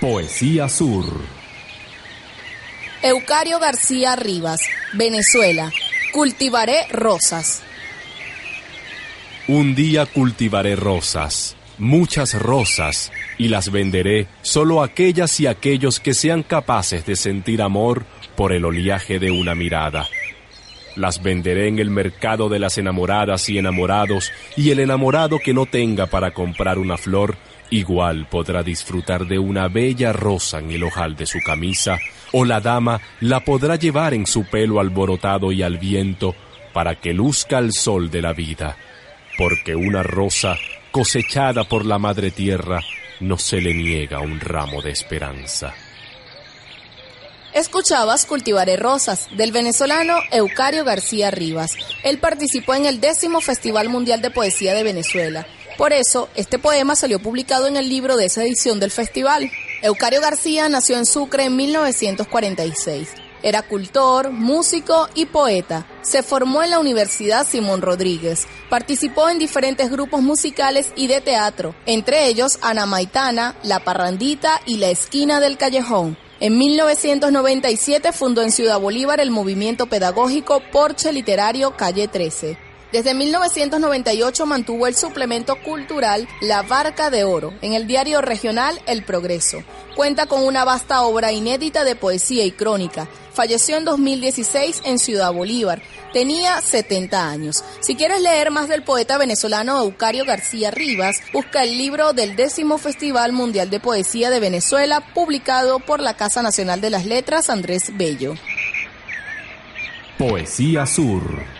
Poesía Sur. Eucario García Rivas, Venezuela. Cultivaré rosas. Un día cultivaré rosas, muchas rosas, y las venderé solo aquellas y aquellos que sean capaces de sentir amor por el oleaje de una mirada. Las venderé en el mercado de las enamoradas y enamorados, y el enamorado que no tenga para comprar una flor, igual podrá disfrutar de una bella rosa en el ojal de su camisa, o la dama la podrá llevar en su pelo alborotado y al viento para que luzca el sol de la vida, porque una rosa cosechada por la madre tierra no se le niega un ramo de esperanza. Escuchabas Cultivaré Rosas, del venezolano Eucario García Rivas. Él participó en el décimo Festival Mundial de Poesía de Venezuela. Por eso, este poema salió publicado en el libro de esa edición del festival. Eucario García nació en Sucre en 1946. Era cultor, músico y poeta. Se formó en la Universidad Simón Rodríguez. Participó en diferentes grupos musicales y de teatro, entre ellos Ana Maitana, La Parrandita y La Esquina del Callejón. En 1997 fundó en Ciudad Bolívar el movimiento pedagógico Porche Literario Calle 13. Desde 1998 mantuvo el suplemento cultural La Barca de Oro en el diario regional El Progreso. Cuenta con una vasta obra inédita de poesía y crónica. Falleció en 2016 en Ciudad Bolívar. Tenía 70 años. Si quieres leer más del poeta venezolano Eucario García Rivas, busca el libro del décimo Festival Mundial de Poesía de Venezuela, publicado por la Casa Nacional de las Letras Andrés Bello. Poesía Sur.